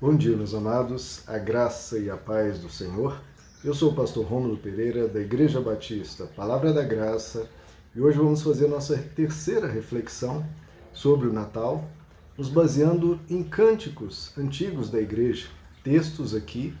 Bom dia, meus amados, a graça e a paz do Senhor. Eu sou o pastor Rômulo Pereira, da Igreja Batista Palavra da Graça, e hoje vamos fazer nossa terceira reflexão sobre o Natal, nos baseando em cânticos antigos da igreja, textos aqui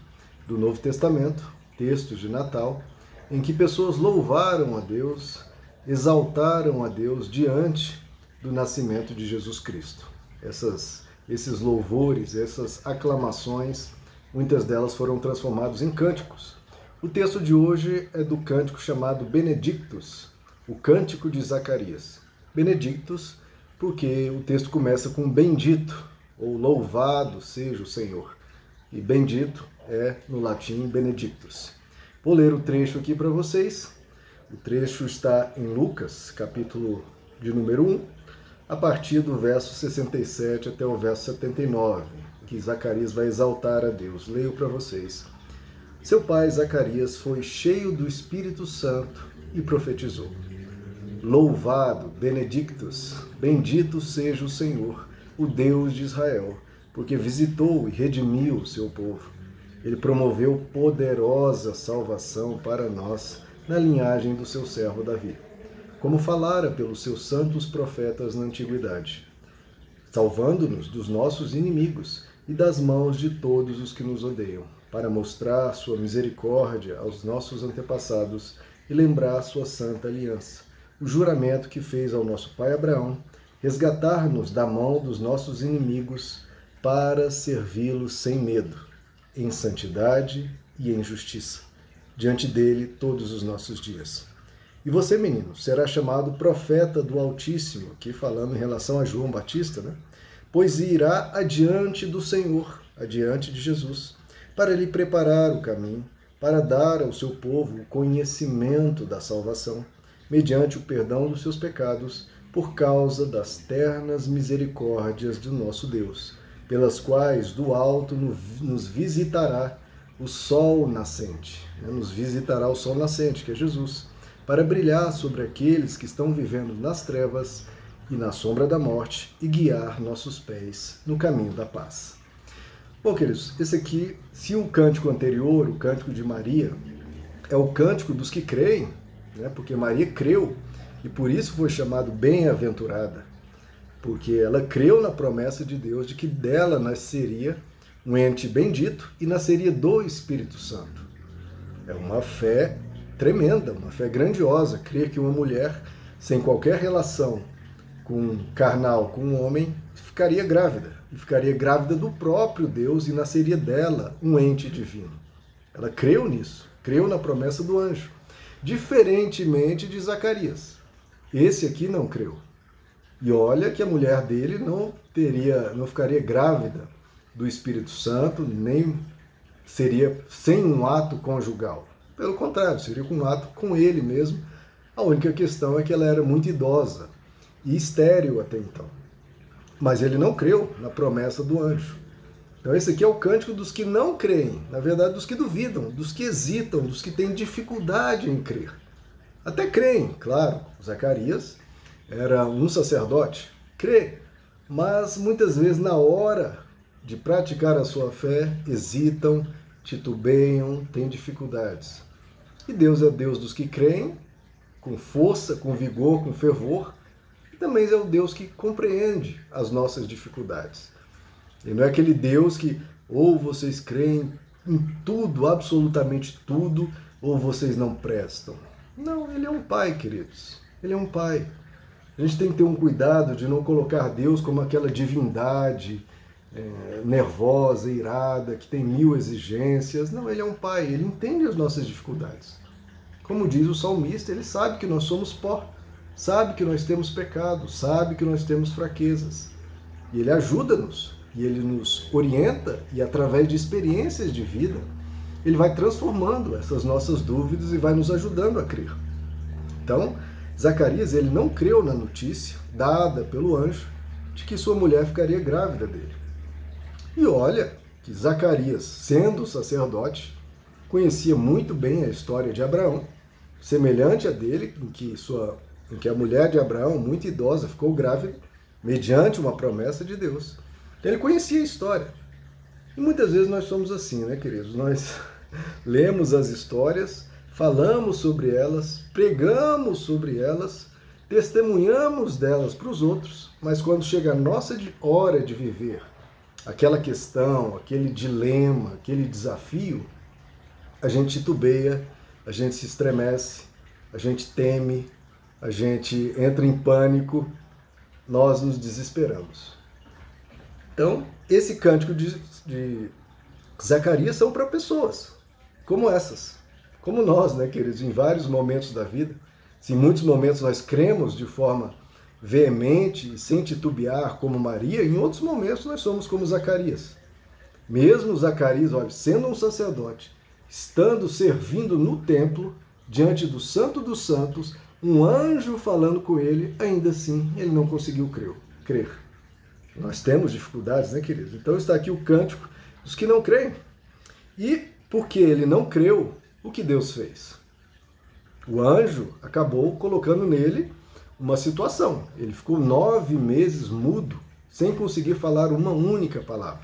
do Novo Testamento, textos de Natal, em que pessoas louvaram a Deus, exaltaram a Deus diante do nascimento de Jesus Cristo. Essas esses louvores, essas aclamações, muitas delas foram transformadas em cânticos. O texto de hoje é do cântico chamado Benedictus, o cântico de Zacarias. Benedictus, porque o texto começa com bendito, ou louvado seja o Senhor. E bendito é, no latim, benedictus. Vou ler o trecho aqui para vocês. O trecho está em Lucas, capítulo de número 1, a partir do verso 67 até o verso 79, que Zacarias vai exaltar a Deus. Leio para vocês. Seu pai Zacarias foi cheio do Espírito Santo e profetizou: Louvado, benedictus, bendito seja o Senhor, o Deus de Israel, porque visitou e redimiu o seu povo. Ele promoveu poderosa salvação para nós na linhagem do seu servo Davi como falara pelos seus santos profetas na antiguidade, salvando-nos dos nossos inimigos e das mãos de todos os que nos odeiam, para mostrar sua misericórdia aos nossos antepassados e lembrar sua santa aliança, o juramento que fez ao nosso pai Abraão, resgatar-nos da mão dos nossos inimigos para servi-lo sem medo, em santidade e em justiça, diante dele todos os nossos dias. E você, menino, será chamado profeta do Altíssimo, aqui falando em relação a João Batista, né? Pois irá adiante do Senhor, adiante de Jesus, para lhe preparar o caminho, para dar ao seu povo o conhecimento da salvação, mediante o perdão dos seus pecados, por causa das ternas misericórdias do nosso Deus, pelas quais do alto nos visitará o sol nascente, né? nos visitará o sol nascente, que é Jesus para brilhar sobre aqueles que estão vivendo nas trevas e na sombra da morte e guiar nossos pés no caminho da paz. Bom, queridos, esse aqui, se o cântico anterior, o cântico de Maria, é o cântico dos que creem, né? porque Maria creu e por isso foi chamado bem-aventurada, porque ela creu na promessa de Deus de que dela nasceria um ente bendito e nasceria do Espírito Santo. É uma fé tremenda, uma fé grandiosa, crer que uma mulher sem qualquer relação com carnal com um homem ficaria grávida, e ficaria grávida do próprio Deus e nasceria dela um ente divino. Ela creu nisso, creu na promessa do anjo, diferentemente de Zacarias. Esse aqui não creu. E olha que a mulher dele não teria, não ficaria grávida do Espírito Santo, nem seria sem um ato conjugal. Pelo contrário, seria um ato com ele mesmo. A única questão é que ela era muito idosa e estéril até então. Mas ele não creu na promessa do anjo. Então, esse aqui é o cântico dos que não creem, na verdade, dos que duvidam, dos que hesitam, dos que têm dificuldade em crer. Até creem, claro. Zacarias era um sacerdote, crê, mas muitas vezes na hora de praticar a sua fé, hesitam, titubeiam, têm dificuldades. E Deus é Deus dos que creem, com força, com vigor, com fervor, e também é o Deus que compreende as nossas dificuldades. Ele não é aquele Deus que ou vocês creem em tudo, absolutamente tudo, ou vocês não prestam. Não, ele é um pai, queridos. Ele é um pai. A gente tem que ter um cuidado de não colocar Deus como aquela divindade é, nervosa, irada, que tem mil exigências. Não, ele é um pai, ele entende as nossas dificuldades. Como diz o salmista, ele sabe que nós somos pó, sabe que nós temos pecado, sabe que nós temos fraquezas. E ele ajuda-nos, e ele nos orienta, e através de experiências de vida, ele vai transformando essas nossas dúvidas e vai nos ajudando a crer. Então, Zacarias, ele não creu na notícia dada pelo anjo de que sua mulher ficaria grávida dele. E olha que Zacarias, sendo sacerdote, conhecia muito bem a história de Abraão semelhante a dele, em que, sua, em que a mulher de Abraão, muito idosa, ficou grávida, mediante uma promessa de Deus. Ele conhecia a história. E muitas vezes nós somos assim, né, queridos? Nós lemos as histórias, falamos sobre elas, pregamos sobre elas, testemunhamos delas para os outros, mas quando chega a nossa hora de viver aquela questão, aquele dilema, aquele desafio, a gente titubeia, a gente se estremece, a gente teme, a gente entra em pânico, nós nos desesperamos. Então, esse cântico de, de Zacarias são para pessoas como essas, como nós, né, queridos, em vários momentos da vida. Se em muitos momentos nós cremos de forma veemente, sem titubear, como Maria, em outros momentos nós somos como Zacarias. Mesmo Zacarias, olha, sendo um sacerdote, estando servindo no templo, diante do Santo dos Santos, um anjo falando com ele, ainda assim ele não conseguiu crer. crer. Nós temos dificuldades, né, queridos? Então está aqui o cântico dos que não creem. E porque ele não creu, o que Deus fez? O anjo acabou colocando nele uma situação. Ele ficou nove meses mudo, sem conseguir falar uma única palavra.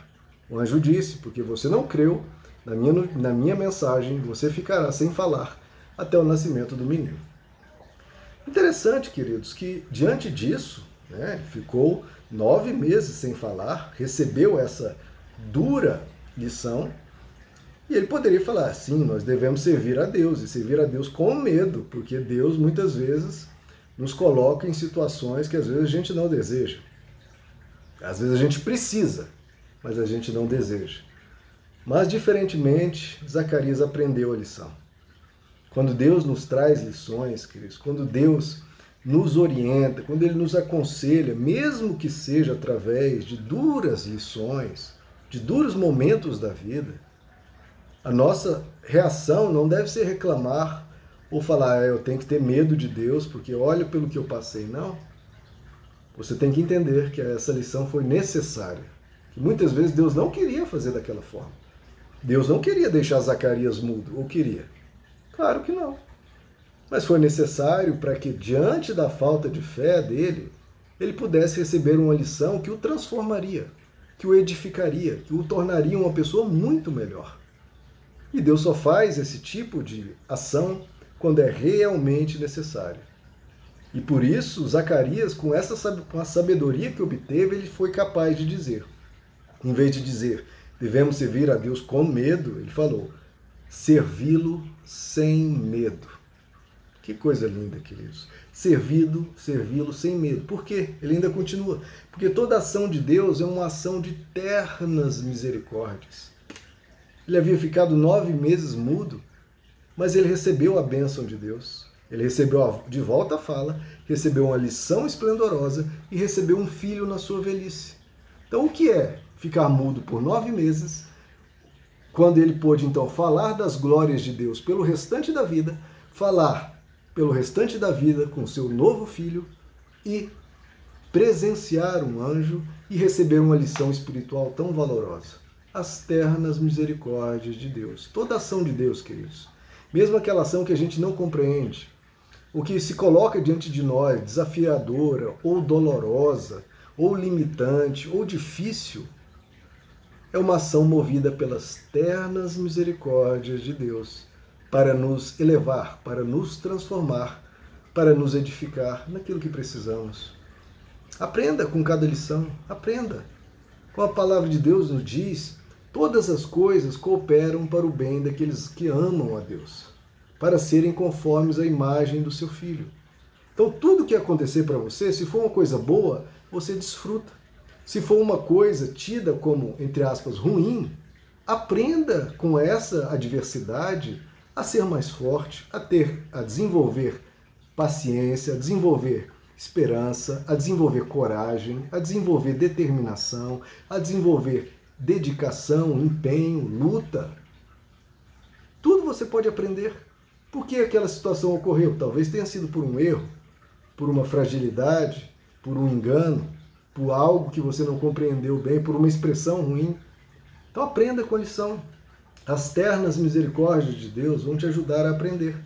O anjo disse: Porque você não creu na minha, na minha mensagem, você ficará sem falar até o nascimento do menino. Interessante, queridos, que diante disso, né, ficou nove meses sem falar, recebeu essa dura lição, e ele poderia falar: sim, nós devemos servir a Deus, e servir a Deus com medo, porque Deus muitas vezes nos coloca em situações que às vezes a gente não deseja. Às vezes a gente precisa, mas a gente não deseja. Mas, diferentemente, Zacarias aprendeu a lição. Quando Deus nos traz lições, queridos, quando Deus nos orienta, quando Ele nos aconselha, mesmo que seja através de duras lições, de duros momentos da vida, a nossa reação não deve ser reclamar ou falar, ah, eu tenho que ter medo de Deus porque olha pelo que eu passei. Não. Você tem que entender que essa lição foi necessária. Que muitas vezes Deus não queria fazer daquela forma. Deus não queria deixar Zacarias mudo, ou queria? Claro que não. Mas foi necessário para que, diante da falta de fé dele, ele pudesse receber uma lição que o transformaria, que o edificaria, que o tornaria uma pessoa muito melhor. E Deus só faz esse tipo de ação quando é realmente necessário. E por isso, Zacarias, com essa com a sabedoria que obteve, ele foi capaz de dizer, em vez de dizer, devemos servir a Deus com medo, ele falou, servi-lo sem medo. Que coisa linda, queridos. Servido, servi-lo sem medo. Por quê? Ele ainda continua. Porque toda ação de Deus é uma ação de ternas misericórdias. Ele havia ficado nove meses mudo mas ele recebeu a bênção de Deus. Ele recebeu de volta a fala, recebeu uma lição esplendorosa e recebeu um filho na sua velhice. Então, o que é ficar mudo por nove meses, quando ele pôde então falar das glórias de Deus pelo restante da vida, falar pelo restante da vida com seu novo filho e presenciar um anjo e receber uma lição espiritual tão valorosa? As ternas misericórdias de Deus. Toda ação de Deus, queridos mesmo aquela ação que a gente não compreende, o que se coloca diante de nós, desafiadora, ou dolorosa, ou limitante, ou difícil, é uma ação movida pelas ternas misericórdias de Deus para nos elevar, para nos transformar, para nos edificar naquilo que precisamos. Aprenda com cada lição, aprenda. Como a palavra de Deus nos diz, Todas as coisas cooperam para o bem daqueles que amam a Deus, para serem conformes à imagem do seu filho. Então, tudo que acontecer para você, se for uma coisa boa, você desfruta. Se for uma coisa tida como, entre aspas, ruim, aprenda com essa adversidade a ser mais forte, a ter, a desenvolver paciência, a desenvolver esperança, a desenvolver coragem, a desenvolver determinação, a desenvolver dedicação, empenho, luta. Tudo você pode aprender. Por que aquela situação ocorreu? Talvez tenha sido por um erro, por uma fragilidade, por um engano, por algo que você não compreendeu bem, por uma expressão ruim. Então aprenda com a lição. As ternas misericórdias de Deus vão te ajudar a aprender.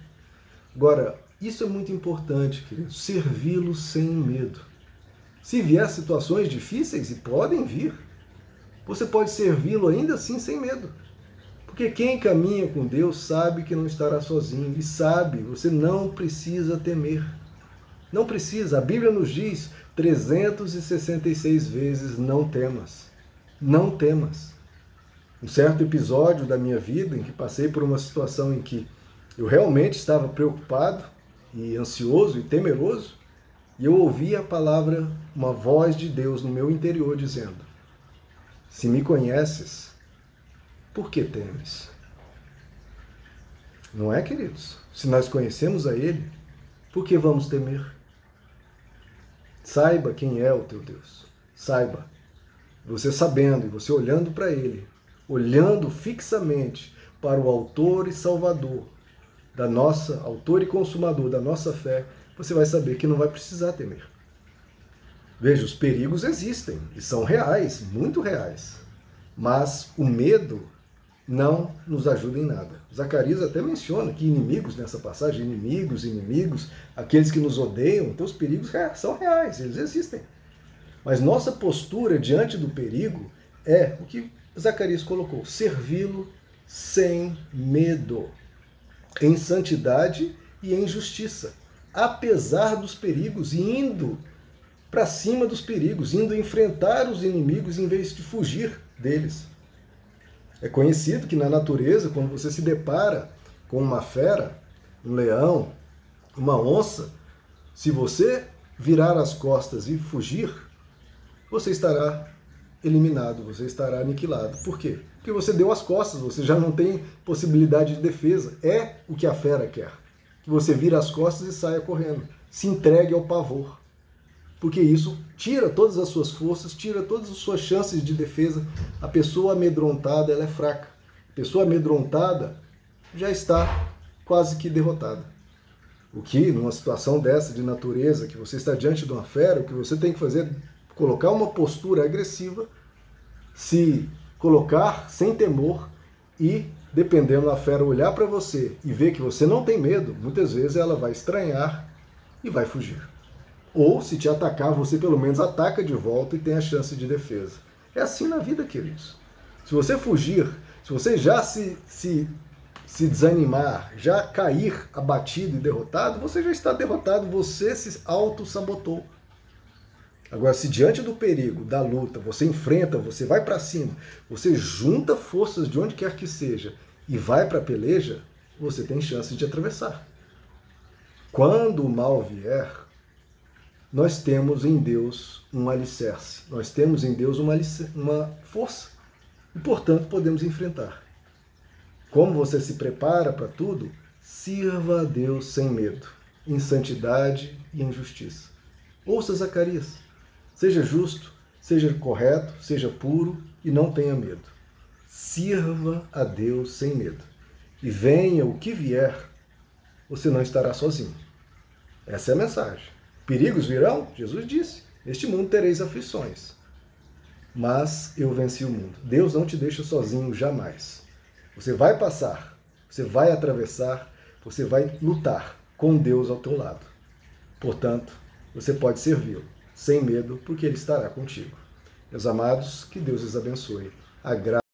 Agora, isso é muito importante, querido, servi-lo sem medo. Se vier situações difíceis, e podem vir, você pode servi-lo ainda assim sem medo. Porque quem caminha com Deus sabe que não estará sozinho e sabe, você não precisa temer. Não precisa. A Bíblia nos diz 366 vezes: não temas. Não temas. Um certo episódio da minha vida em que passei por uma situação em que eu realmente estava preocupado e ansioso e temeroso, e eu ouvi a palavra, uma voz de Deus no meu interior dizendo: Se me conheces, por que temes? Não é, queridos? Se nós conhecemos a Ele, por que vamos temer? Saiba quem é o teu Deus. Saiba. Você sabendo e você olhando para Ele, olhando fixamente para o Autor e Salvador da nossa, Autor e Consumador da nossa fé, você vai saber que não vai precisar temer. Veja, os perigos existem e são reais, muito reais. Mas o medo não nos ajuda em nada. Zacarias até menciona que inimigos nessa passagem, inimigos, inimigos, aqueles que nos odeiam, então os perigos são reais, eles existem. Mas nossa postura diante do perigo é o que Zacarias colocou: servi-lo sem medo, em santidade e em justiça, apesar dos perigos, indo para cima dos perigos, indo enfrentar os inimigos em vez de fugir deles. É conhecido que na natureza, quando você se depara com uma fera, um leão, uma onça, se você virar as costas e fugir, você estará eliminado, você estará aniquilado. Por quê? Porque você deu as costas, você já não tem possibilidade de defesa. É o que a fera quer. Que você vire as costas e saia correndo. Se entregue ao pavor porque isso tira todas as suas forças, tira todas as suas chances de defesa. A pessoa amedrontada ela é fraca. A pessoa amedrontada já está quase que derrotada. O que, numa situação dessa de natureza, que você está diante de uma fera, o que você tem que fazer é colocar uma postura agressiva, se colocar sem temor e, dependendo da fera olhar para você e ver que você não tem medo, muitas vezes ela vai estranhar e vai fugir. Ou, se te atacar, você pelo menos ataca de volta e tem a chance de defesa. É assim na vida, queridos. Se você fugir, se você já se, se, se desanimar, já cair abatido e derrotado, você já está derrotado, você se auto-sabotou. Agora, se diante do perigo, da luta, você enfrenta, você vai para cima, você junta forças de onde quer que seja e vai para a peleja, você tem chance de atravessar. Quando o mal vier, nós temos em Deus um alicerce, nós temos em Deus uma, uma força e, portanto, podemos enfrentar. Como você se prepara para tudo? Sirva a Deus sem medo, em santidade e em justiça. Ouça Zacarias. Seja justo, seja correto, seja puro e não tenha medo. Sirva a Deus sem medo. E venha o que vier, você não estará sozinho. Essa é a mensagem. Perigos virão? Jesus disse: Neste mundo tereis aflições. Mas eu venci o mundo. Deus não te deixa sozinho jamais. Você vai passar, você vai atravessar, você vai lutar com Deus ao teu lado. Portanto, você pode servi-lo sem medo, porque Ele estará contigo. Meus amados, que Deus os abençoe. A